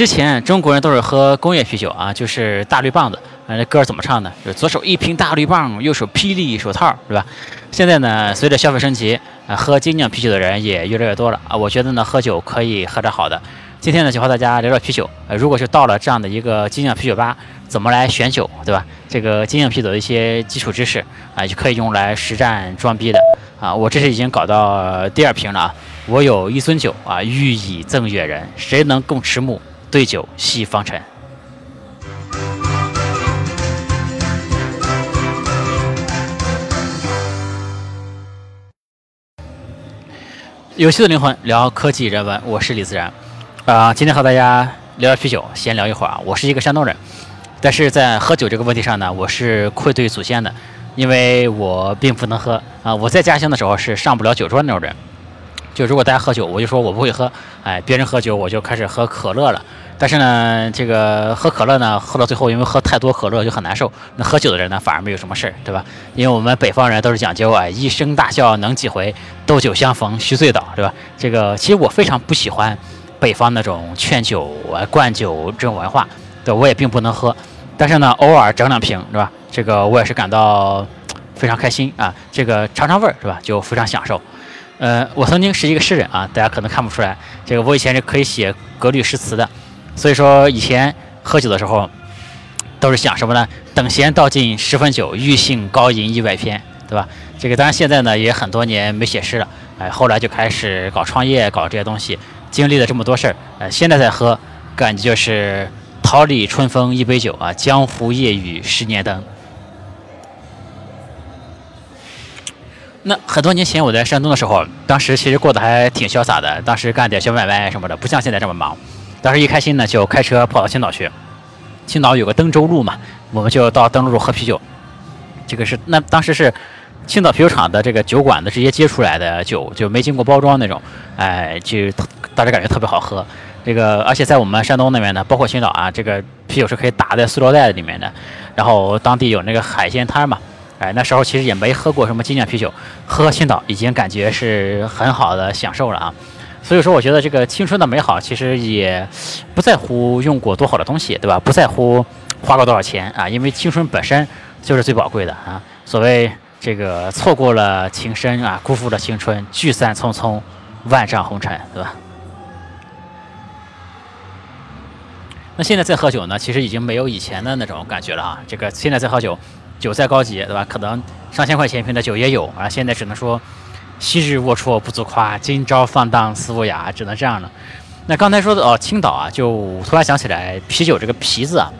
之前中国人都是喝工业啤酒啊，就是大绿棒子。啊，那歌怎么唱的？就左手一瓶大绿棒，右手霹雳手套，是吧？现在呢，随着消费升级，啊，喝精酿啤酒的人也越来越多了啊。我觉得呢，喝酒可以喝点好的。今天呢，就和大家聊聊啤酒。呃，如果是到了这样的一个精酿啤酒吧，怎么来选酒，对吧？这个精酿啤酒的一些基础知识啊，就可以用来实战装逼的啊。我这是已经搞到第二瓶了啊。我有一樽酒啊，欲以赠远人，谁能共持目？对酒戏方辰。游戏的灵魂，聊科技人文，我是李自然。啊，今天和大家聊聊啤酒，先聊一会儿啊。我是一个山东人，但是在喝酒这个问题上呢，我是愧对祖先的，因为我并不能喝啊。我在家乡的时候是上不了酒桌那种人，就如果大家喝酒，我就说我不会喝，哎，别人喝酒我就开始喝可乐了。但是呢，这个喝可乐呢，喝到最后，因为喝太多可乐就很难受。那喝酒的人呢，反而没有什么事儿，对吧？因为我们北方人都是讲究啊，一声大笑能几回，斗酒相逢须醉倒，对吧？这个其实我非常不喜欢北方那种劝酒啊、灌酒这种文化，对，我也并不能喝。但是呢，偶尔整两瓶，是吧？这个我也是感到非常开心啊。这个尝尝味儿，是吧？就非常享受。呃，我曾经是一个诗人啊，大家可能看不出来，这个我以前是可以写格律诗词的。所以说，以前喝酒的时候，都是想什么呢？等闲倒尽十分酒，欲兴高吟一百篇，对吧？这个当然现在呢，也很多年没写诗了，哎，后来就开始搞创业，搞这些东西，经历了这么多事儿，呃，现在再喝，感觉就是桃李春风一杯酒啊，江湖夜雨十年灯。那很多年前我在山东的时候，当时其实过得还挺潇洒的，当时干点小买卖什么的，不像现在这么忙。当时一开心呢，就开车跑到青岛去。青岛有个登州路嘛，我们就到登州路喝啤酒。这个是那当时是青岛啤酒厂的这个酒馆的直接接出来的酒，就没经过包装那种，哎，就大家感觉特别好喝。这个而且在我们山东那边呢，包括青岛啊，这个啤酒是可以打在塑料袋里面的。然后当地有那个海鲜摊嘛，哎，那时候其实也没喝过什么精酿啤酒，喝青岛已经感觉是很好的享受了啊。所以说，我觉得这个青春的美好，其实也不在乎用过多好的东西，对吧？不在乎花过多少钱啊，因为青春本身就是最宝贵的啊。所谓这个错过了情深啊，辜负了青春，聚散匆匆，万丈红尘，对吧？那现在再喝酒呢，其实已经没有以前的那种感觉了啊。这个现在再喝酒，酒再高级，对吧？可能上千块钱一瓶的酒也有啊。现在只能说。昔日龌龊不足夸，今朝放荡思无涯，只能这样了。那刚才说的哦，青岛啊，就突然想起来，啤酒这个“啤”字啊，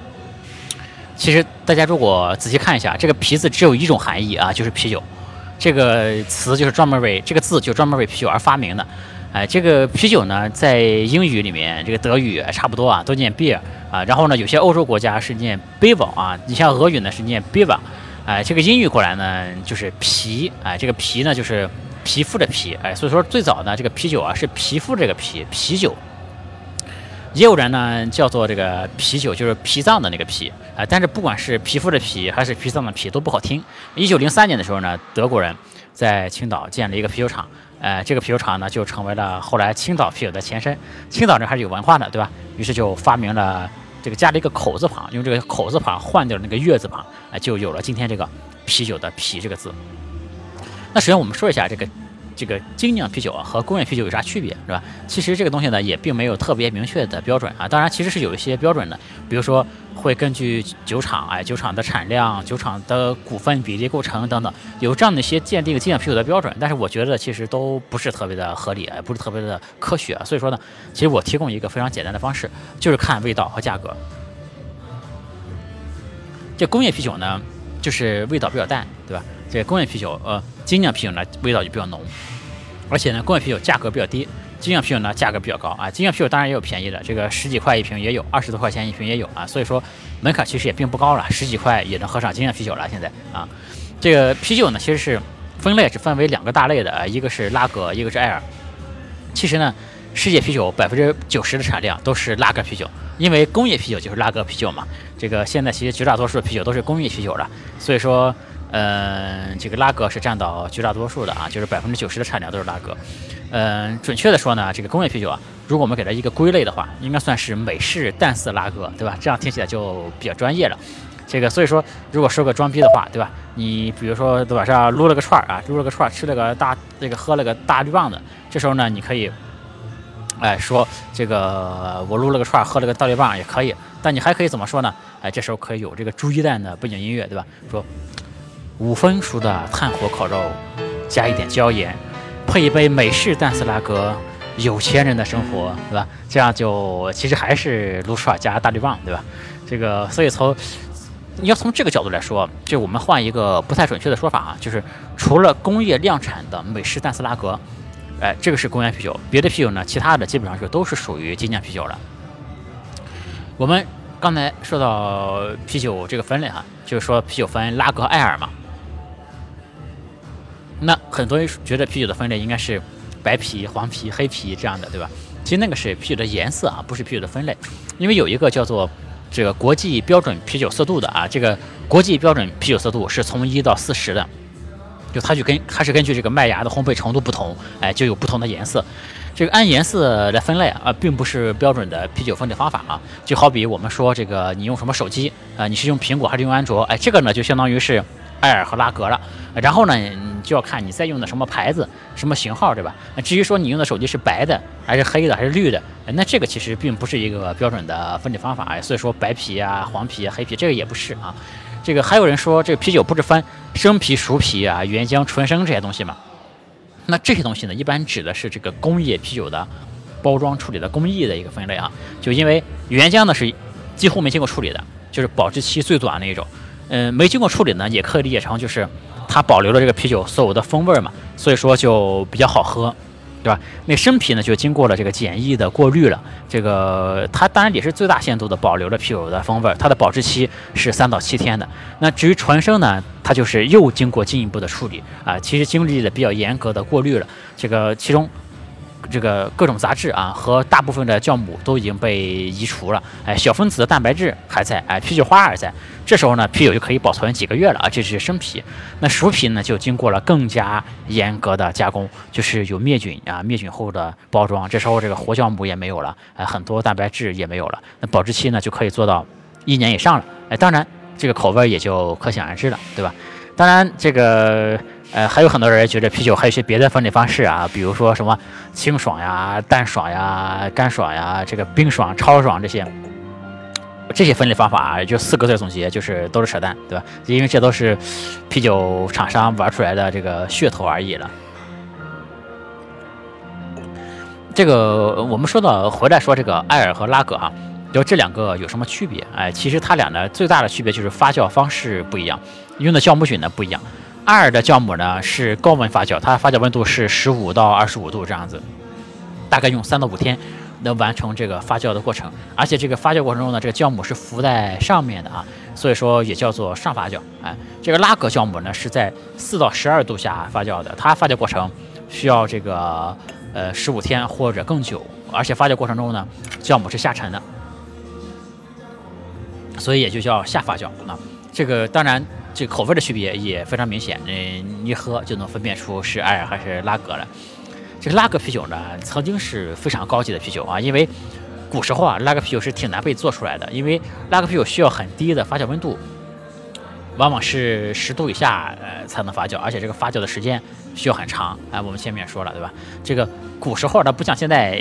其实大家如果仔细看一下，这个“啤”字只有一种含义啊，就是啤酒。这个词就是专门为这个字就专门为啤酒而发明的。哎，这个啤酒呢，在英语里面，这个德语差不多啊，都念 beer 啊。然后呢，有些欧洲国家是念 beer 啊，你像俄语呢是念 beer。哎，这个音译过来呢就是皮。哎，这个皮呢就是。皮肤的皮，哎，所以说最早呢，这个啤酒啊是皮肤这个皮啤酒，也有人呢叫做这个啤酒，就是脾脏的那个脾，啊，但是不管是皮肤的皮还是脾脏的脾都不好听。一九零三年的时候呢，德国人在青岛建了一个啤酒厂，呃，这个啤酒厂呢就成为了后来青岛啤酒的前身。青岛人还是有文化的，对吧？于是就发明了这个加了一个口字旁，用这个口字旁换掉那个月字旁，哎，就有了今天这个啤酒的啤这个字。那首先我们说一下这个这个精酿啤酒啊和工业啤酒有啥区别，是吧？其实这个东西呢也并没有特别明确的标准啊。当然其实是有一些标准的，比如说会根据酒厂哎酒厂的产量、酒厂的股份比例构成等等，有这样的一些鉴定精酿啤酒的标准。但是我觉得其实都不是特别的合理，也不是特别的科学。所以说呢，其实我提供一个非常简单的方式，就是看味道和价格。这工业啤酒呢，就是味道比较淡，对吧？这工业啤酒，呃，精酿啤酒呢味道就比较浓，而且呢，工业啤酒价格比较低，精酿啤酒呢价格比较高啊。精酿啤酒当然也有便宜的，这个十几块一瓶也有，二十多块钱一瓶也有啊。所以说门槛其实也并不高了，十几块也能喝上精酿啤酒了。现在啊，这个啤酒呢其实是分类是分为两个大类的啊，一个是拉格，一个是艾尔。其实呢，世界啤酒百分之九十的产量都是拉格啤酒，因为工业啤酒就是拉格啤酒嘛。这个现在其实绝大多数的啤酒都是工业啤酒了，所以说。嗯，这个拉格是占到绝大多数的啊，就是百分之九十的产量都是拉格。嗯，准确的说呢，这个工业啤酒啊，如果我们给它一个归类的话，应该算是美式淡色拉格，对吧？这样听起来就比较专业了。这个所以说，如果说个装逼的话，对吧？你比如说晚上撸了个串儿啊，撸了个串儿，吃了个大这个喝了个大绿棒子，这时候呢，你可以，哎说这个我撸了个串儿，喝了个大绿棒也可以。但你还可以怎么说呢？哎，这时候可以有这个猪一蛋的背景音乐，对吧？说五分熟的炭火烤肉，加一点椒盐，配一杯美式淡色拉格，有钱人的生活，对吧？这样就其实还是撸串加大绿棒，对吧？这个所以从你要从这个角度来说，就我们换一个不太准确的说法啊，就是除了工业量产的美式淡色拉格，哎，这个是工业啤酒，别的啤酒呢，其他的基本上就都是属于精酿啤酒了。我们刚才说到啤酒这个分类哈，就是说啤酒分拉格、艾尔嘛。那很多人觉得啤酒的分类应该是白啤、黄啤、黑啤这样的，对吧？其实那个是啤酒的颜色啊，不是啤酒的分类，因为有一个叫做。这个国际标准啤酒色度的啊，这个国际标准啤酒色度是从一到四十的，就它就跟它是根据这个麦芽的烘焙程度不同，哎，就有不同的颜色。这个按颜色来分类啊，并不是标准的啤酒分类方法啊。就好比我们说这个你用什么手机啊，你是用苹果还是用安卓？哎，这个呢就相当于是艾尔和拉格了。然后呢？你就要看你在用的什么牌子、什么型号，对吧？至于说你用的手机是白的还是黑的还是绿的，那这个其实并不是一个标准的分类方法。所以说白啤啊、黄啤、黑啤这个也不是啊。这个还有人说这个啤酒不是分生啤、熟啤啊、原浆、纯生这些东西吗？那这些东西呢，一般指的是这个工业啤酒的包装处理的工艺的一个分类啊。就因为原浆呢是几乎没经过处理的，就是保质期最短的一种。嗯，没经过处理呢，也可以理解成就是。它保留了这个啤酒所有的风味嘛，所以说就比较好喝，对吧？那生啤呢就经过了这个简易的过滤了，这个它当然也是最大限度的保留了啤酒的风味，它的保质期是三到七天的。那至于纯生呢，它就是又经过进一步的处理啊，其实经历了比较严格的过滤了，这个其中。这个各种杂质啊和大部分的酵母都已经被移除了，哎，小分子的蛋白质还在，哎，啤酒花还在。这时候呢，啤酒就可以保存几个月了啊。这是生啤，那熟啤呢就经过了更加严格的加工，就是有灭菌啊，灭菌后的包装。这时候这个活酵母也没有了，哎，很多蛋白质也没有了，那保质期呢就可以做到一年以上了，哎，当然这个口味也就可想而知了，对吧？当然这个。呃，还有很多人觉得啤酒还有些别的分类方式啊，比如说什么清爽呀、淡爽呀、干爽呀、这个冰爽、超爽这些，这些分类方法就四个字总结，就是都是扯淡，对吧？因为这都是啤酒厂商玩出来的这个噱头而已了。这个我们说到回来说这个艾尔和拉格啊，就这两个有什么区别？哎，其实它俩呢最大的区别就是发酵方式不一样，用的酵母菌呢不一样。艾尔的酵母呢是高温发酵，它发酵温度是十五到二十五度这样子，大概用三到五天能完成这个发酵的过程。而且这个发酵过程中呢，这个酵母是浮在上面的啊，所以说也叫做上发酵。哎，这个拉格酵母呢是在四到十二度下发酵的，它发酵过程需要这个呃十五天或者更久，而且发酵过程中呢，酵母是下沉的，所以也就叫下发酵啊。这个当然。这口味的区别也非常明显，嗯，一喝就能分辨出是艾尔还是拉格了。这个拉格啤酒呢，曾经是非常高级的啤酒啊，因为古时候啊，拉格啤酒是挺难被做出来的，因为拉格啤酒需要很低的发酵温度，往往是十度以下呃才能发酵，而且这个发酵的时间需要很长。哎，我们前面也说了对吧？这个古时候它不像现在，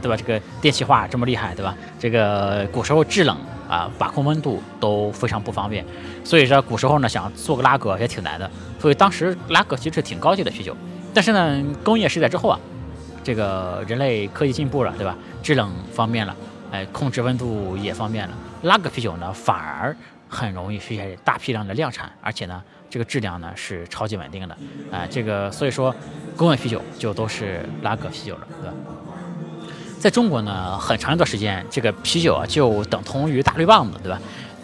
对吧？这个电气化这么厉害，对吧？这个古时候制冷。啊，把控温度都非常不方便，所以说古时候呢，想做个拉格也挺难的。所以当时拉格其实是挺高级的啤酒，但是呢，工业时代之后啊，这个人类科技进步了，对吧？制冷方便了，哎，控制温度也方便了，拉格啤酒呢反而很容易实现大批量的量产，而且呢，这个质量呢是超级稳定的，啊，这个所以说工业啤酒就都是拉格啤酒了，对吧？在中国呢，很长一段时间，这个啤酒啊就等同于大绿棒子，对吧？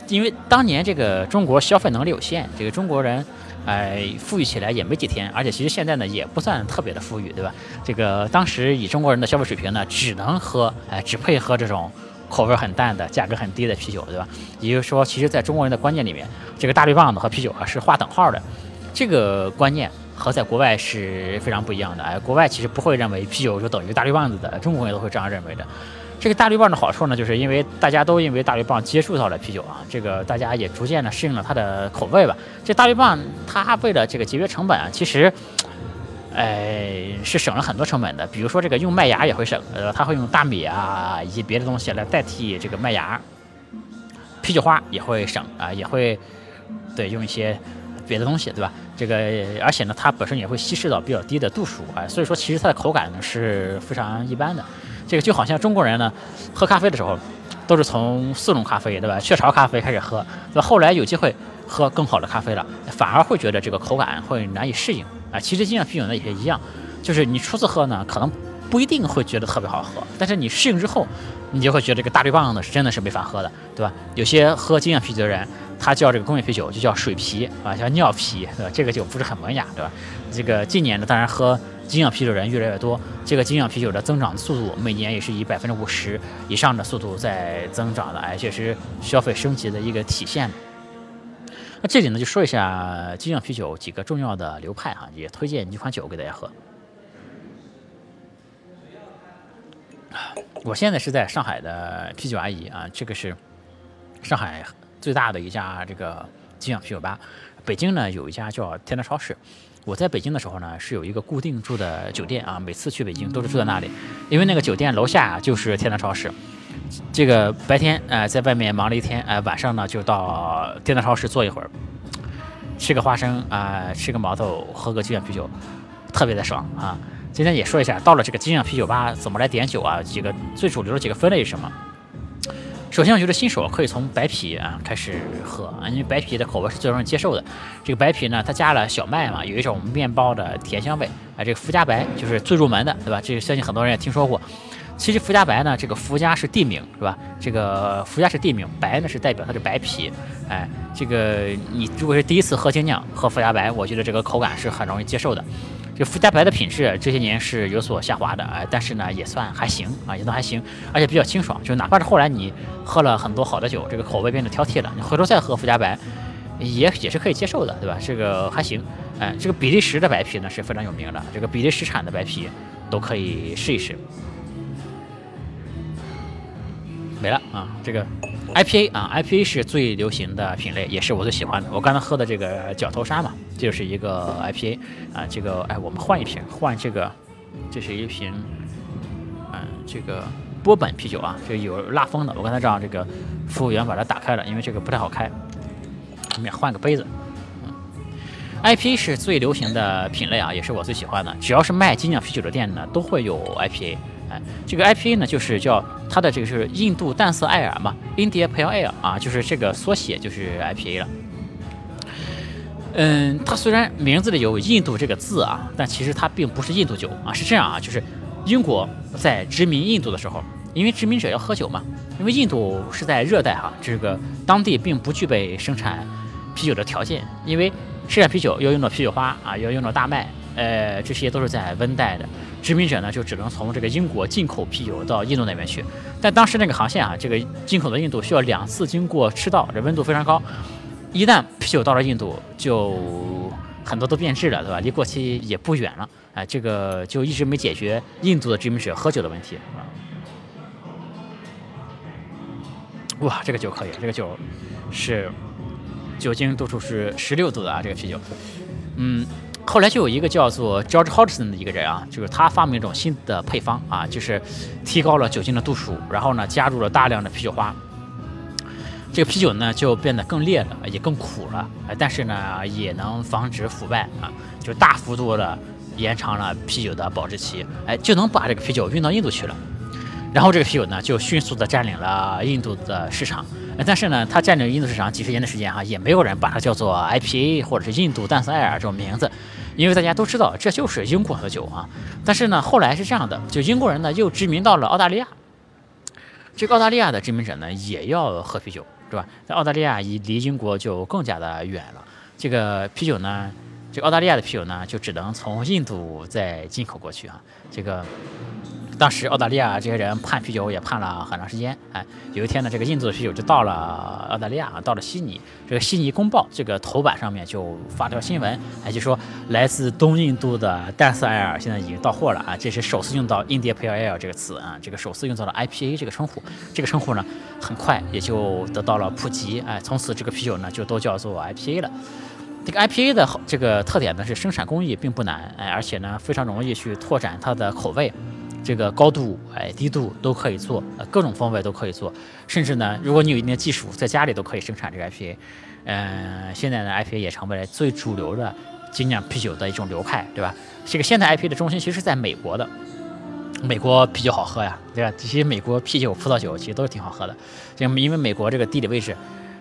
因为当年这个中国消费能力有限，这个中国人，哎，富裕起来也没几天，而且其实现在呢也不算特别的富裕，对吧？这个当时以中国人的消费水平呢，只能喝，哎，只配喝这种口味很淡的、价格很低的啤酒，对吧？也就是说，其实在中国人的观念里面，这个大绿棒子和啤酒啊是划等号的。这个观念和在国外是非常不一样的。哎，国外其实不会认为啤酒就等于大绿棒子的，中国人都会这样认为的。这个大绿棒的好处呢，就是因为大家都因为大绿棒接触到了啤酒啊，这个大家也逐渐的适应了它的口味吧。这大绿棒它为了这个节约成本啊，其实，哎，是省了很多成本的。比如说这个用麦芽也会省，呃，它会用大米啊以及别的东西来代替这个麦芽。啤酒花也会省啊，也会对用一些别的东西，对吧？这个而且呢，它本身也会稀释到比较低的度数啊，所以说其实它的口感呢是非常一般的。这个就好像中国人呢，喝咖啡的时候，都是从速溶咖啡，对吧？雀巢咖啡开始喝，那后来有机会喝更好的咖啡了，反而会觉得这个口感会难以适应啊。其实精酿啤酒呢也一样，就是你初次喝呢，可能不一定会觉得特别好喝，但是你适应之后，你就会觉得这个大绿棒呢是真的是没法喝的，对吧？有些喝精酿啤酒的人，他叫这个工业啤酒就叫水啤啊，叫尿啤，对吧？这个酒不是很文雅，对吧？这个近年呢，当然喝。精酿啤酒的人越来越多，这个精酿啤酒的增长速度每年也是以百分之五十以上的速度在增长的，而且是消费升级的一个体现。那这里呢，就说一下精酿啤酒几个重要的流派哈，也推荐几款酒给大家喝。我现在是在上海的啤酒阿姨啊，这个是上海最大的一家这个精酿啤酒吧。北京呢有一家叫天德超市。我在北京的时候呢，是有一个固定住的酒店啊，每次去北京都是住在那里，因为那个酒店楼下就是天堂超市。这个白天呃在外面忙了一天，呃晚上呢就到天堂超市坐一会儿，吃个花生啊，吃个毛豆，喝个精酿啤酒，特别的爽啊。今天也说一下，到了这个精酿啤酒吧怎么来点酒啊？几个最主流的几个分类是什么？首先，我觉得新手可以从白啤啊开始喝啊，因为白啤的口味是最容易接受的。这个白啤呢，它加了小麦嘛，有一种面包的甜香味啊。这个福佳白就是最入门的，对吧？这个相信很多人也听说过。其实福加白呢，这个福加是地名，是吧？这个福加是地名，白呢是代表它的白啤。哎，这个你如果是第一次喝精酿，喝福加白，我觉得这个口感是很容易接受的。这福加白的品质这些年是有所下滑的哎，但是呢也算还行啊，也都还行，而且比较清爽。就哪怕是后来你喝了很多好的酒，这个口味变得挑剔了，你回头再喝福加白，也也是可以接受的，对吧？这个还行。哎，这个比利时的白啤呢是非常有名的，这个比利时产的白啤都可以试一试。没了啊，这个 IPA 啊，IPA 是最流行的品类，也是我最喜欢的。我刚才喝的这个角头沙嘛，就是一个 IPA 啊。这个哎，我们换一瓶，换这个，这是一瓶，嗯，这个波本啤酒啊，这有拉风的。我刚才让这个服务员把它打开了，因为这个不太好开。我们也换个杯子。嗯，IPA 是最流行的品类啊，也是我最喜欢的。只要是卖精酿啤酒的店呢，都会有 IPA。哎，这个 IPA 呢，就是叫它的这个是印度淡色艾尔嘛，India Pale Ale 啊，就是这个缩写就是 IPA 了。嗯，它虽然名字里有印度这个字啊，但其实它并不是印度酒啊，是这样啊，就是英国在殖民印度的时候，因为殖民者要喝酒嘛，因为印度是在热带哈，这个当地并不具备生产啤酒的条件，因为生产啤酒要用到啤酒花啊，要用到大麦，呃，这些都是在温带的。殖民者呢，就只能从这个英国进口啤酒到印度那边去，但当时那个航线啊，这个进口的印度需要两次经过赤道，这温度非常高，一旦啤酒到了印度，就很多都变质了，对吧？离过期也不远了，哎，这个就一直没解决印度的殖民者喝酒的问题啊。哇，这个酒可以，这个酒是酒精度数是十六度的啊，这个啤酒，嗯。后来就有一个叫做 George Hodgson 的一个人啊，就是他发明一种新的配方啊，就是提高了酒精的度数，然后呢加入了大量的啤酒花，这个啤酒呢就变得更烈了，也更苦了，但是呢也能防止腐败啊，就大幅度的延长了啤酒的保质期，哎，就能把这个啤酒运到印度去了，然后这个啤酒呢就迅速的占领了印度的市场。但是呢，它占领印度市场几十年的时间哈，也没有人把它叫做 IPA 或者是印度淡色艾尔这种名字，因为大家都知道这就是英国的酒啊。但是呢，后来是这样的，就英国人呢又殖民到了澳大利亚，这个澳大利亚的殖民者呢也要喝啤酒，是吧？在澳大利亚离离英国就更加的远了，这个啤酒呢，这个澳大利亚的啤酒呢就只能从印度再进口过去啊，这个。当时澳大利亚这些人判啤酒也判了很长时间，哎，有一天呢，这个印度的啤酒就到了澳大利亚啊，到了悉尼，这个悉尼公报这个头版上面就发条新闻，哎，就说来自东印度的淡色艾尔现在已经到货了啊，这是首次用到 India Pale Ale 这个词啊，这个首次用到了 IPA 这个称呼，这个称呼呢，很快也就得到了普及，哎，从此这个啤酒呢就都叫做 IPA 了。这个 IPA 的这个特点呢是生产工艺并不难，哎，而且呢非常容易去拓展它的口味。这个高度哎低度都可以做，呃各种风味都可以做，甚至呢，如果你有一定的技术，在家里都可以生产这个 IPA。嗯，现在呢 IPA 也成为了最主流的精酿啤酒的一种流派，对吧？这个现代 IPA 的中心其实是在美国的，美国啤酒好喝呀，对吧？这些美国啤酒、葡萄酒其实都是挺好喝的，这因为美国这个地理位置，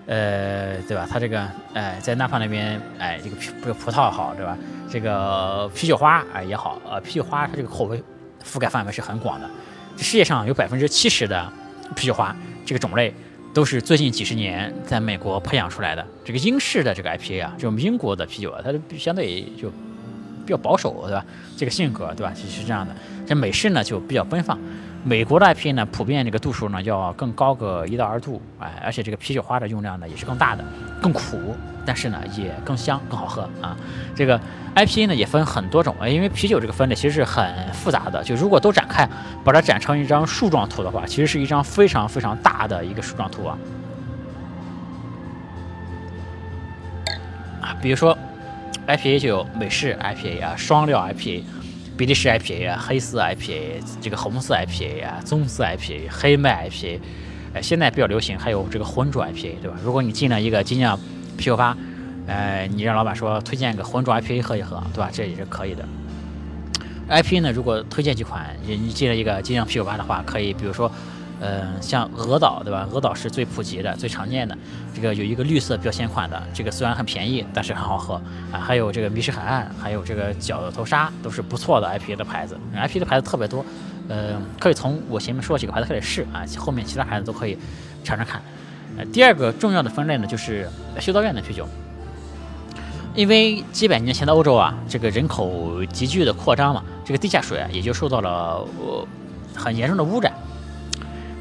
呃，对吧？它这个哎在南方那边哎这个葡葡萄好，对吧？这个啤酒花啊也好，呃啤酒花它这个口味。覆盖范围是很广的，这世界上有百分之七十的啤酒花这个种类都是最近几十年在美国培养出来的。这个英式的这个 IPA 啊，这种英国的啤酒啊，它就相对就比较保守，对吧？这个性格，对吧？其实是这样的。这美式呢就比较奔放。美国的 IPA 呢，普遍这个度数呢要更高个一到二度，哎，而且这个啤酒花的用量呢也是更大的，更苦，但是呢也更香，更好喝啊。这个 IPA 呢也分很多种，因为啤酒这个分类其实是很复杂的，就如果都展开，把它展成一张树状图的话，其实是一张非常非常大的一个树状图啊。啊，比如说 IPA 就有美式 IPA 啊，双料 IPA。比利时 IPA 啊，黑色 IPA，这个红色 IPA 啊，棕色 IPA，黑麦 IPA，哎，现在比较流行，还有这个浑浊 IPA，对吧？如果你进了一个精酿啤酒吧，呃，你让老板说推荐个浑浊 IPA 喝一喝，对吧？这也是可以的。IPA 呢，如果推荐几款，你你进了一个精酿啤酒吧的话，可以，比如说。嗯，像鹅岛对吧？鹅岛是最普及的、最常见的。这个有一个绿色标签款的，这个虽然很便宜，但是很好喝啊。还有这个迷失海岸，还有这个角头沙，都是不错的 IPA 的牌子。IPA 的牌子特别多，呃，可以从我前面说几个牌子开始试啊，后面其他牌子都可以尝尝看。呃，第二个重要的分类呢，就是修道院的啤酒。因为几百年前的欧洲啊，这个人口急剧的扩张嘛，这个地下水啊也就受到了呃很严重的污染。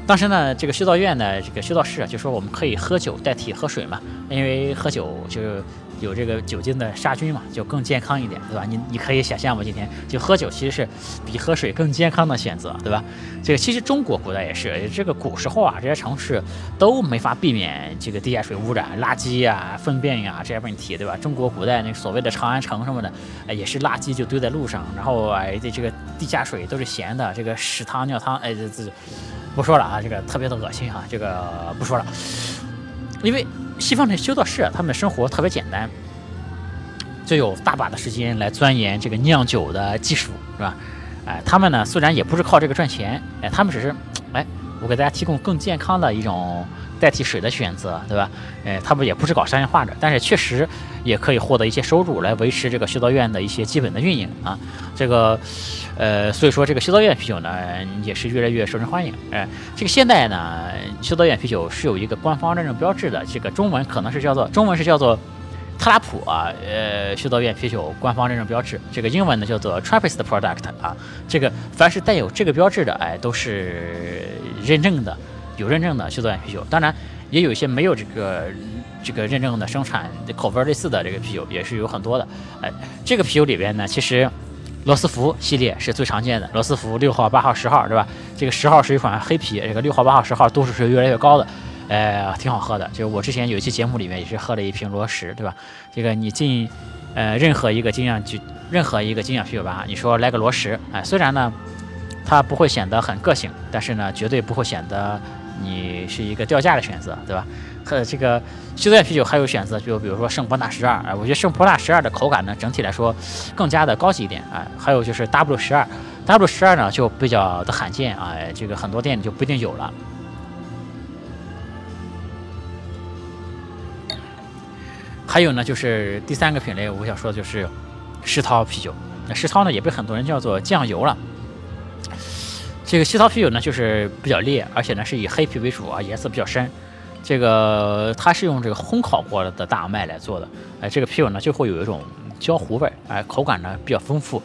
当时呢，这个修道院呢，这个修道士啊，就说我们可以喝酒代替喝水嘛，因为喝酒就是有这个酒精的杀菌嘛，就更健康一点，对吧？你你可以想象嘛，今天就喝酒其实是比喝水更健康的选择，对吧？这个其实中国古代也是，这个古时候啊，这些城市都没法避免这个地下水污染、垃圾呀、粪便呀这些问题，对吧？中国古代那所谓的长安城什么的，也是垃圾就堆在路上，然后哎，这这个地下水都是咸的，这个屎汤尿汤，哎，这这。不说了啊，这个特别的恶心哈，这个不说了。因为西方的修道士，他们的生活特别简单，就有大把的时间来钻研这个酿酒的技术，是吧？哎，他们呢虽然也不是靠这个赚钱，哎，他们只是，哎，我给大家提供更健康的一种。代替水的选择，对吧？哎，他们也不是搞商业化的，但是确实也可以获得一些收入来维持这个修道院的一些基本的运营啊。这个，呃，所以说这个修道院啤酒呢也是越来越受人欢迎。哎，这个现在呢，修道院啤酒是有一个官方认证标志的，这个中文可能是叫做中文是叫做特拉普啊，呃，修道院啤酒官方认证标志。这个英文呢叫做 Trappist Product 啊。这个凡是带有这个标志的，哎，都是认证的。有认证的修道院啤酒，当然也有一些没有这个这个认证的生产口味类似的这个啤酒也是有很多的。哎，这个啤酒里边呢，其实罗斯福系列是最常见的，罗斯福六号、八号、十号，对吧？这个十号是一款黑啤，这个六号、八号、十号度数是越来越高的，呃，挺好喝的。就是我之前有一期节目里面也是喝了一瓶罗十，对吧？这个你进呃任何一个精酿酒，任何一个精酿啤酒吧，你说来个罗十，哎，虽然呢它不会显得很个性，但是呢绝对不会显得。你是一个掉价的选择，对吧？和这个修道院啤酒还有选择，就比如说圣伯纳十二，哎，我觉得圣伯纳十二的口感呢，整体来说更加的高级一点，哎，还有就是 W 十二，W 十二呢就比较的罕见啊，这个很多店里就不一定有了。还有呢，就是第三个品类，我想说的就是世涛啤酒，那世涛呢也被很多人叫做酱油了。这个西涛啤酒呢，就是比较烈，而且呢是以黑啤为主啊，颜色比较深。这个它是用这个烘烤过的大麦来做的，哎，这个啤酒呢就会有一种焦糊味，哎，口感呢比较丰富。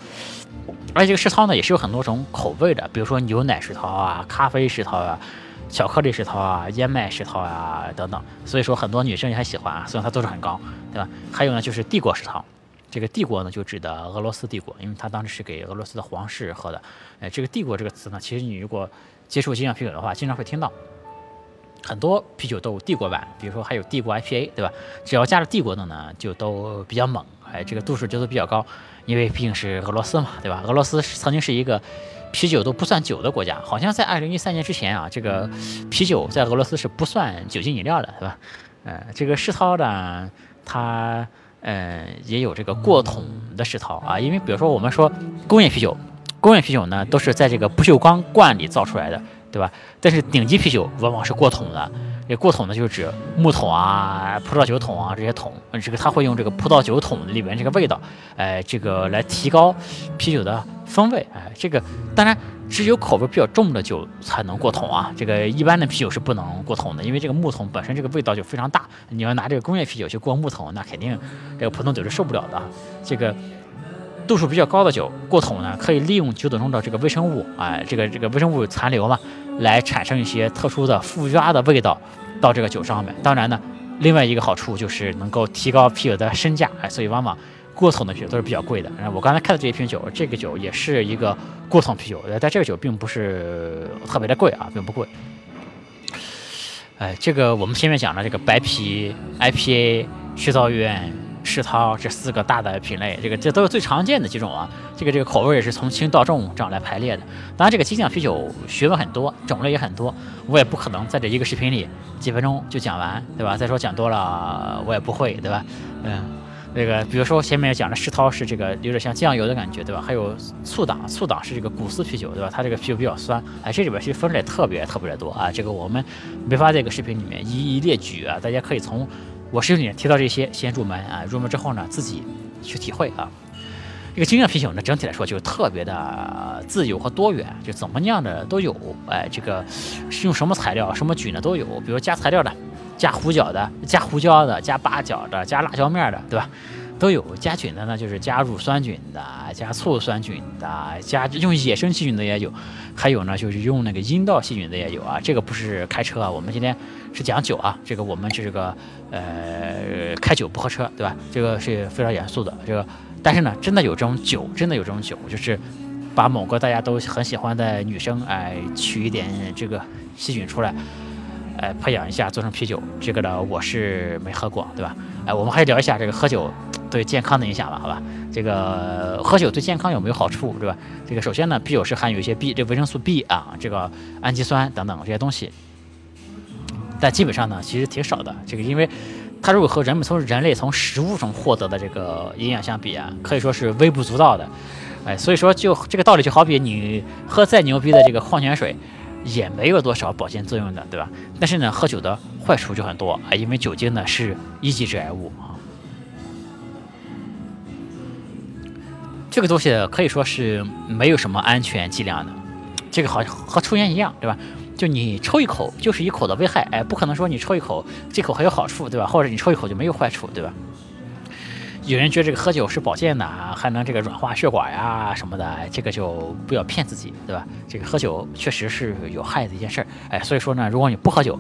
而且这个世涛呢，也是有很多种口味的，比如说牛奶世涛啊、咖啡世涛啊、巧克力世涛啊、燕麦世涛啊等等。所以说很多女生也很喜欢啊，虽然它度数很高，对吧？还有呢，就是帝国世涛。这个帝国呢，就指的俄罗斯帝国，因为它当时是给俄罗斯的皇室喝的。哎，这个帝国这个词呢，其实你如果接触精酿啤酒的话，经常会听到。很多啤酒都有帝国版，比如说还有帝国 IPA，对吧？只要加了帝国的呢，就都比较猛，哎，这个度数就都比较高，因为毕竟是俄罗斯嘛，对吧？俄罗斯曾经是一个啤酒都不算酒的国家，好像在二零一三年之前啊，这个啤酒在俄罗斯是不算酒精饮料的，对吧？呃，这个世涛呢，它呃也有这个过桶的世涛啊，因为比如说我们说工业啤酒，工业啤酒呢都是在这个不锈钢罐里造出来的。对吧？但是顶级啤酒往往是过桶的，这过桶的就是指木桶啊、葡萄酒桶啊这些桶，这个它会用这个葡萄酒桶里面这个味道，哎，这个来提高啤酒的风味，哎，这个当然只有口味比较重的酒才能过桶啊，这个一般的啤酒是不能过桶的，因为这个木桶本身这个味道就非常大，你要拿这个工业啤酒去过木桶，那肯定这个普通酒是受不了的，这个。度数比较高的酒过桶呢，可以利用酒桶中的这个微生物，哎，这个这个微生物残留嘛，来产生一些特殊的附加的味道到这个酒上面。当然呢，另外一个好处就是能够提高啤酒的身价，哎，所以往往过桶的啤酒都是比较贵的。然后我刚才看的这一瓶酒，这个酒也是一个过桶啤酒，但这个酒并不是特别的贵啊，并不贵。哎，这个我们前面讲了这个白啤、IPA、制造院。世涛这四个大的品类，这个这都是最常见的几种啊。这个这个口味也是从轻到重这样来排列的。当然，这个精酿啤酒学问很多，种类也很多，我也不可能在这一个视频里几分钟就讲完，对吧？再说讲多了我也不会，对吧？嗯，那个比如说前面讲的世涛是这个有点像酱油的感觉，对吧？还有醋党，醋党是这个古斯啤酒，对吧？它这个啤酒比较酸，哎，这里边其实分类特别特别的多啊。这个我们没法在这个视频里面一一列举啊，大家可以从。我是用你提到这些，先入门啊，入门之后呢，自己去体会啊。这个精酿啤酒呢，整体来说就特别的自由和多元，就怎么酿的都有。哎，这个是用什么材料、什么菌的都有，比如加材料的、加胡椒的、加胡椒的、加八角的、加辣椒面的，对吧？都有。加菌的呢，就是加乳酸菌的、加醋酸菌的、加用野生细菌的也有，还有呢，就是用那个阴道细菌的也有啊。这个不是开车啊，我们今天。是讲酒啊，这个我们是这个呃开酒不喝车，对吧？这个是非常严肃的。这个，但是呢，真的有这种酒，真的有这种酒，就是把某个大家都很喜欢的女生，哎，取一点这个细菌出来，哎，培养一下做成啤酒。这个呢，我是没喝过，对吧？哎，我们还是聊一下这个喝酒对健康的影响吧，好吧？这个喝酒对健康有没有好处，对吧？这个首先呢，啤酒是含有一些 B，这维生素 B 啊，这个氨基酸等等这些东西。但基本上呢，其实挺少的。这个，因为它如果和人们从人类从食物中获得的这个营养相比啊，可以说是微不足道的。哎，所以说就这个道理，就好比你喝再牛逼的这个矿泉水，也没有多少保健作用的，对吧？但是呢，喝酒的坏处就很多啊，因为酒精呢是一级致癌物啊。这个东西可以说是没有什么安全剂量的，这个好像和抽烟一样，对吧？就你抽一口就是一口的危害，哎，不可能说你抽一口这口还有好处，对吧？或者你抽一口就没有坏处，对吧？有人觉得这个喝酒是保健的啊，还能这个软化血管呀什么的，这个就不要骗自己，对吧？这个喝酒确实是有害的一件事儿，哎，所以说呢，如果你不喝酒，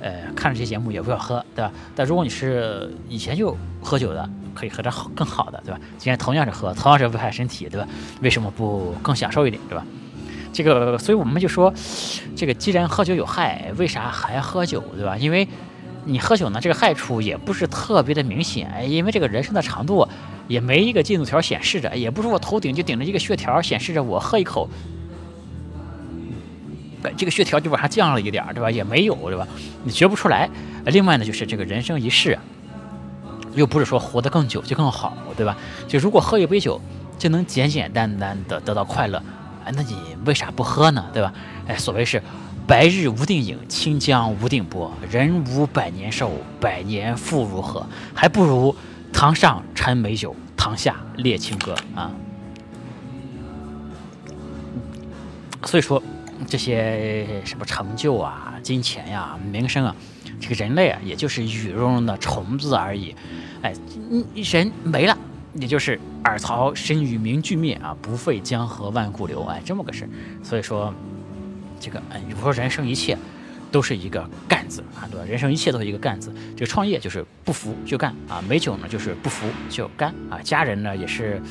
呃，看这些节目也不要喝，对吧？但如果你是以前就喝酒的，可以喝点好更好的，对吧？既然同样是喝，同样是危害身体，对吧？为什么不更享受一点，对吧？这个，所以我们就说，这个既然喝酒有害，为啥还喝酒，对吧？因为你喝酒呢，这个害处也不是特别的明显，因为这个人生的长度也没一个进度条显示着，也不是我头顶就顶着一个血条显示着我喝一口，这个血条就往下降了一点，对吧？也没有，对吧？你觉不出来。另外呢，就是这个人生一世，又不是说活得更久就更好，对吧？就如果喝一杯酒就能简简单单的得到快乐。哎，那你为啥不喝呢？对吧？哎，所谓是白日无定影，清江无定波，人无百年寿，百年复如何？还不如堂上陈美酒，堂下列清歌啊！所以说，这些什么成就啊、金钱呀、名声啊，这个人类啊，也就是雨中的虫子而已。哎，人没了，也就是尔曹身与名俱灭啊，不废江河万古流，哎，这么个事儿。所以说，这个嗯，如果说人生一切都是一个干字啊，对吧？人生一切都是一个干字。这个创业就是不服就干啊，美酒呢就是不服就干啊，家人呢也是，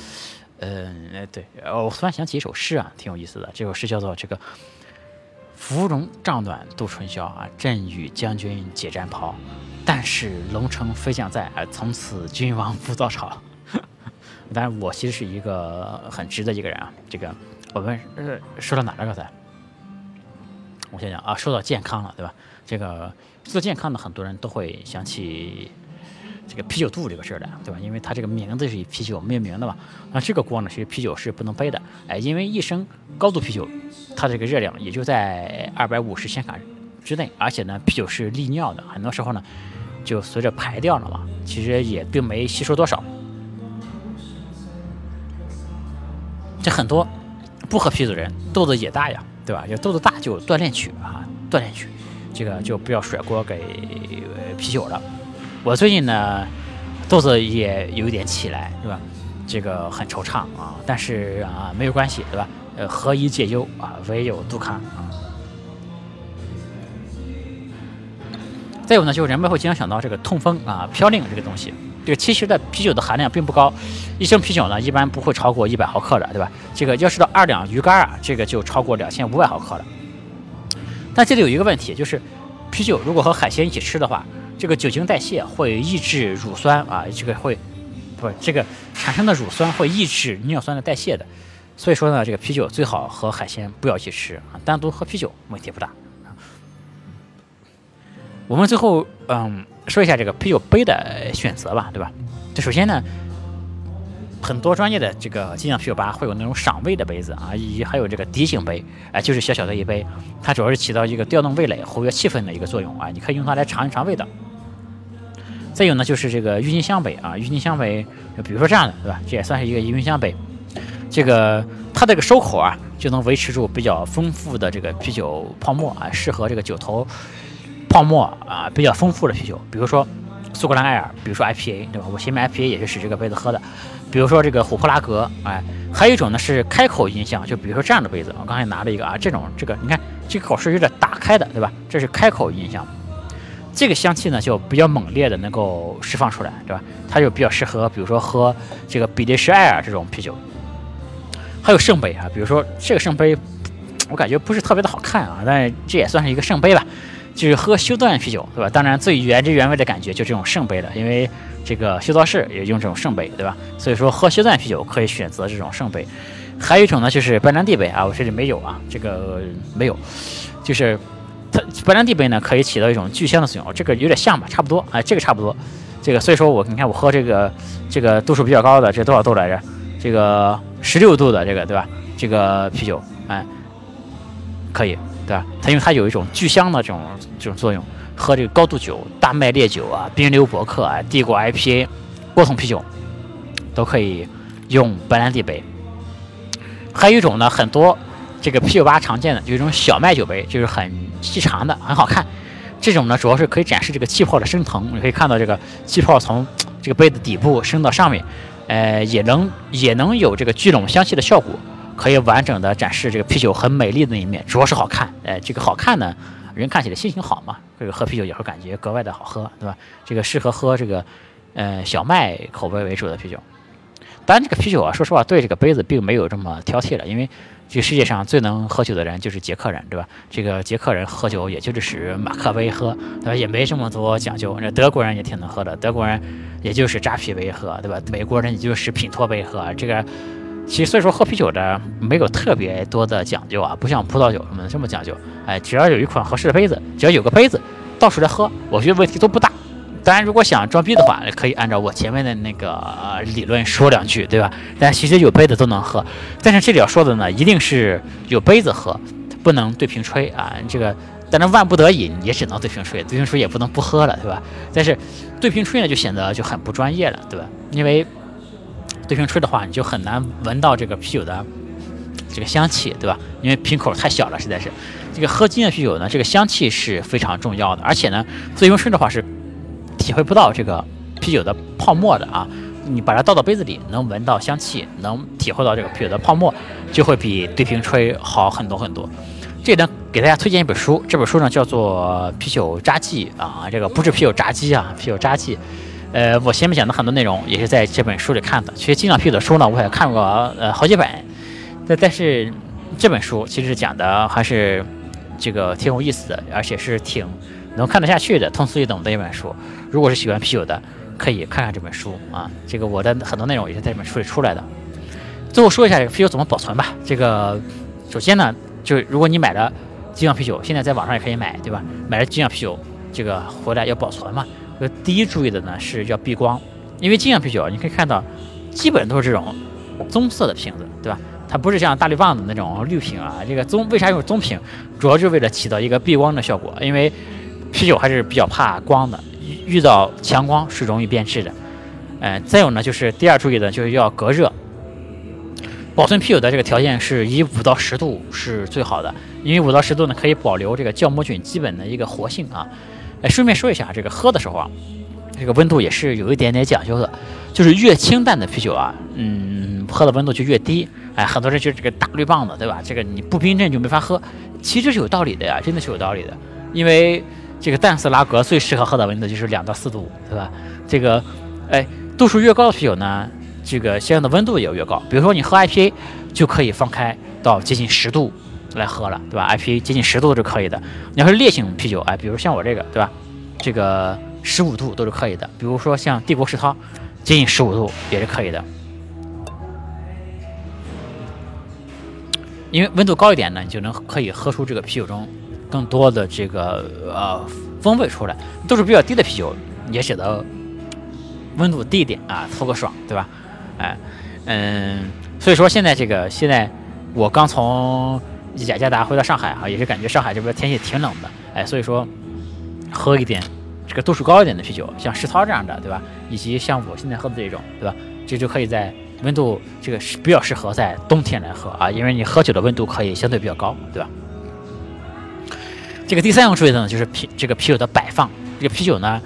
嗯，对，我突然想起一首诗啊，挺有意思的。这首诗叫做这个“芙蓉帐暖度春宵啊，朕与将军解战袍，但使龙城飞将在啊，从此君王不早朝。” 当然，我其实是一个很直的一个人啊。这个我们呃说到哪了刚才？我想想啊，说到健康了，对吧？这个说到健康呢，很多人都会想起这个啤酒肚这个事儿的，对吧？因为它这个名字是以啤酒命名的嘛。那这个锅呢，其实啤酒是不能背的，哎，因为一升高度啤酒，它这个热量也就在二百五十千卡之内，而且呢，啤酒是利尿的，很多时候呢就随着排掉了嘛，其实也并没吸收多少。这很多不喝啤酒的人肚子也大呀，对吧？就肚子大就锻炼去啊，锻炼去，这个就不要甩锅给啤酒了。我最近呢肚子也有一点起来，对吧？这个很惆怅啊，但是啊没有关系，对吧？呃，何以解忧啊？唯有杜康啊。再有呢，就是人们会经常想到这个痛风啊、嘌呤这个东西。这个其实的啤酒的含量并不高，一升啤酒呢一般不会超过一百毫克的，对吧？这个要是到二两鱼干啊，这个就超过两千五百毫克了。但这里有一个问题，就是啤酒如果和海鲜一起吃的话，这个酒精代谢会抑制乳酸啊，这个会不是这个产生的乳酸会抑制尿酸的代谢的。所以说呢，这个啤酒最好和海鲜不要一起吃啊，单独喝啤酒问题不大。我们最后嗯。说一下这个啤酒杯的选择吧，对吧？这首先呢，很多专业的这个精酿啤酒吧会有那种赏味的杯子啊，以及还有这个底型杯，哎，就是小小的一杯，它主要是起到一个调动味蕾、活跃气氛的一个作用啊，你可以用它来尝一尝味道。再有呢，就是这个郁金香杯啊，郁金香杯，比如说这样的，对吧？这也算是一个郁金香杯，这个它这个收口啊，就能维持住比较丰富的这个啤酒泡沫啊，适合这个酒头。泡沫啊比较丰富的啤酒，比如说苏格兰艾尔，比如说 IPA，对吧？我前面 IPA 也是使这个杯子喝的。比如说这个琥珀拉格，哎，还有一种呢是开口音箱，就比如说这样的杯子，我刚才拿了一个啊，这种这个你看这口是有点打开的，对吧？这是开口音箱，这个香气呢就比较猛烈的能够释放出来，对吧？它就比较适合，比如说喝这个比利时艾尔这种啤酒。还有圣杯啊，比如说这个圣杯，我感觉不是特别的好看啊，但这也算是一个圣杯吧。就是喝修道院啤酒，对吧？当然最原汁原味的感觉就这种圣杯的，因为这个修道士也用这种圣杯，对吧？所以说喝修道院啤酒可以选择这种圣杯。还有一种呢，就是白兰地杯啊，我这里没有啊，这个没有。就是它白兰地杯呢，可以起到一种聚香的作用，这个有点像吧，差不多啊，这个差不多。这个所以说我你看我喝这个这个度数比较高的，这多少度来着？这个十六度的这个对吧？这个啤酒，哎，可以。对吧？它因为它有一种聚香的这种这种作用，喝这个高度酒、大麦烈酒啊、冰流伯克啊、帝国 IPA、波桶啤酒，都可以用白兰地杯。还有一种呢，很多这个啤酒吧常见的，就一种小麦酒杯，就是很细长的，很好看。这种呢，主要是可以展示这个气泡的升腾，你可以看到这个气泡从这个杯子底部升到上面，呃，也能也能有这个聚拢香气的效果。可以完整的展示这个啤酒很美丽的那一面，主要是好看。哎，这个好看呢，人看起来心情好嘛，这个喝啤酒也会感觉格外的好喝，对吧？这个适合喝这个，呃，小麦口味为主的啤酒。当然，这个啤酒啊，说实话，对这个杯子并没有这么挑剔了，因为这世界上最能喝酒的人就是捷克人，对吧？这个捷克人喝酒也就是使马克杯喝，对吧？也没这么多讲究。那德国人也挺能喝的，德国人也就是扎啤杯喝，对吧？美国人也就是品托杯喝，这个。其实所以说喝啤酒的没有特别多的讲究啊，不像葡萄酒什么的这么讲究。哎，只要有一款合适的杯子，只要有个杯子，倒出来喝，我觉得问题都不大。当然，如果想装逼的话，可以按照我前面的那个理论说两句，对吧？但其实有杯子都能喝。但是这里要说的呢，一定是有杯子喝，不能对瓶吹啊。这个当然万不得已也只能对瓶吹，对瓶吹也不能不喝了，对吧？但是对瓶吹呢，就显得就很不专业了，对吧？因为。对瓶吹的话，你就很难闻到这个啤酒的这个香气，对吧？因为瓶口太小了，实在是。这个喝精酿啤酒呢，这个香气是非常重要的，而且呢，对瓶吹的话是体会不到这个啤酒的泡沫的啊。你把它倒到杯子里，能闻到香气，能体会到这个啤酒的泡沫，就会比对瓶吹好很多很多。这里呢，给大家推荐一本书，这本书呢叫做《啤酒札记》啊，这个不是啤酒炸鸡啊，啤酒札记。呃，我前面讲的很多内容也是在这本书里看的。其实精酿啤酒的书呢，我也看过呃好几本，但但是这本书其实讲的还是这个挺有意思的，而且是挺能看得下去的、通俗易懂的一本书。如果是喜欢啤酒的，可以看看这本书啊。这个我的很多内容也是在这本书里出来的。最后说一下这个啤酒怎么保存吧。这个首先呢。就如果你买了精酿啤酒，现在在网上也可以买，对吧？买了精酿啤酒，这个回来要保存嘛。呃，第一注意的呢是要避光，因为精酿啤酒你可以看到，基本都是这种棕色的瓶子，对吧？它不是像大绿棒子那种绿瓶啊。这个棕为啥用棕瓶？主要就是为了起到一个避光的效果，因为啤酒还是比较怕光的，遇到强光是容易变质的。嗯，再有呢就是第二注意的就是要隔热。保存啤酒的这个条件是以五到十度是最好的，因为五到十度呢可以保留这个酵母菌基本的一个活性啊。哎，顺便说一下，这个喝的时候啊，这个温度也是有一点点讲究的，就是越清淡的啤酒啊，嗯，喝的温度就越低。哎，很多人就这个大绿棒子，对吧？这个你不冰镇就没法喝，其实是有道理的呀，真的是有道理的。因为这个淡色拉格最适合喝的温度就是两到四度，对吧？这个，哎，度数越高的啤酒呢？这个相应的温度也要越高，比如说你喝 IPA 就可以放开到接近十度来喝了，对吧？IPA 接近十度是可以的。你要是烈性啤酒，哎，比如像我这个，对吧？这个十五度都是可以的。比如说像帝国世涛，接近十五度也是可以的。因为温度高一点呢，你就能可以喝出这个啤酒中更多的这个呃风味出来。度数比较低的啤酒也显得温度低一点啊，喝个爽，对吧？哎，嗯，所以说现在这个现在我刚从雅加达回到上海啊，也是感觉上海这边天气挺冷的，哎，所以说喝一点这个度数高一点的啤酒，像世涛这样的，对吧？以及像我现在喝的这种，对吧？这就可以在温度这个是比较适合在冬天来喝啊，因为你喝酒的温度可以相对比较高，对吧？这个第三个注意的呢，就是啤这个啤酒的摆放，这个啤酒呢。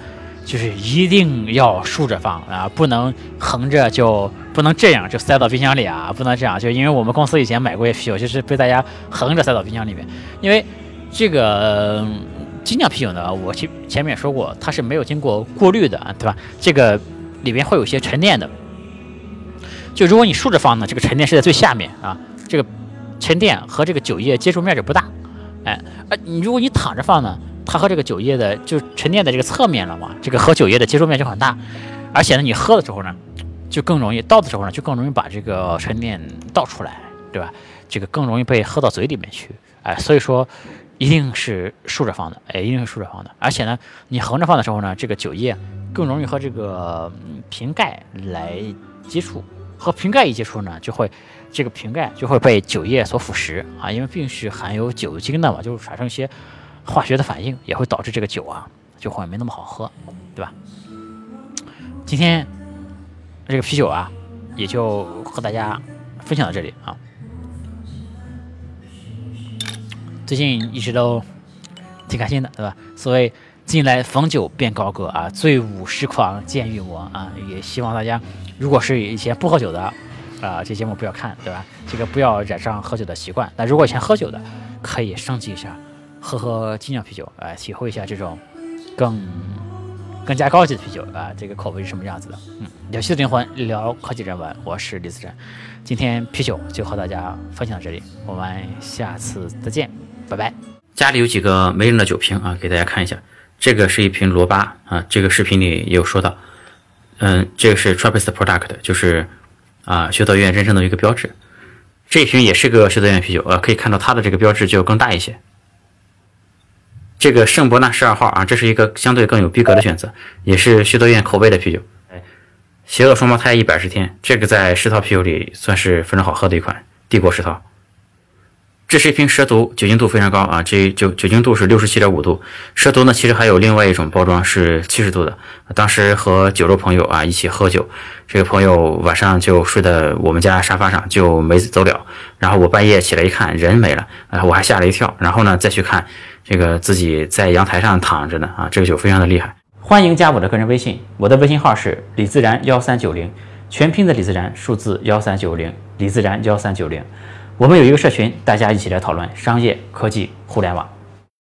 就是一定要竖着放啊，不能横着，就不能这样就塞到冰箱里啊，不能这样。就因为我们公司以前买过一些啤酒，就是被大家横着塞到冰箱里面。因为这个精酿啤酒呢，我前前面也说过，它是没有经过过滤的，对吧？这个里面会有些沉淀的。就如果你竖着放呢，这个沉淀是在最下面啊，这个沉淀和这个酒液接触面就不大。哎，啊，你如果你躺着放呢？它和这个酒液的就沉淀在这个侧面了嘛，这个和酒液的接触面就很大，而且呢，你喝的时候呢，就更容易倒的时候呢，就更容易把这个沉淀倒出来，对吧？这个更容易被喝到嘴里面去，哎，所以说一定是竖着放的，哎，一定是竖着放的。而且呢，你横着放的时候呢，这个酒液更容易和这个瓶盖来接触，和瓶盖一接触呢，就会这个瓶盖就会被酒液所腐蚀啊，因为毕竟是含有酒精的嘛，就产生一些。化学的反应也会导致这个酒啊，就会没那么好喝，对吧？今天这个啤酒啊，也就和大家分享到这里啊。最近一直都挺开心的，对吧？所谓近来逢酒变高歌啊，醉舞诗狂见欲魔啊，也希望大家如果是以前不喝酒的啊，这节目不要看，对吧？这个不要染上喝酒的习惯。那如果以前喝酒的，可以升级一下。喝喝精酿啤酒，哎，体会一下这种更更加高级的啤酒啊，这个口味是什么样子的？嗯，聊趣的灵魂，聊科技人文，我是李子珍，今天啤酒就和大家分享到这里，我们下次再见，拜拜。家里有几个没人的酒瓶啊，给大家看一下，这个是一瓶罗巴啊，这个视频里也有说到，嗯，这个是 Trappist Product，就是啊修道院认证的一个标志，这一瓶也是个修道院啤酒啊，可以看到它的这个标志就更大一些。这个圣伯纳十二号啊，这是一个相对更有逼格的选择，也是修道院口味的啤酒。哎，邪恶双胞胎一百十天，这个在十套啤酒里算是非常好喝的一款帝国十套。这是一瓶蛇毒，酒精度非常高啊，这酒酒精度是六十七点五度。蛇毒呢，其实还有另外一种包装是七十度的。当时和酒肉朋友啊一起喝酒，这个朋友晚上就睡在我们家沙发上，就没走了。然后我半夜起来一看，人没了，啊，我还吓了一跳。然后呢，再去看。这个自己在阳台上躺着呢啊，这个酒非常的厉害。欢迎加我的个人微信，我的微信号是李自然幺三九零，全拼的李自然，数字幺三九零，李自然幺三九零。我们有一个社群，大家一起来讨论商业、科技、互联网。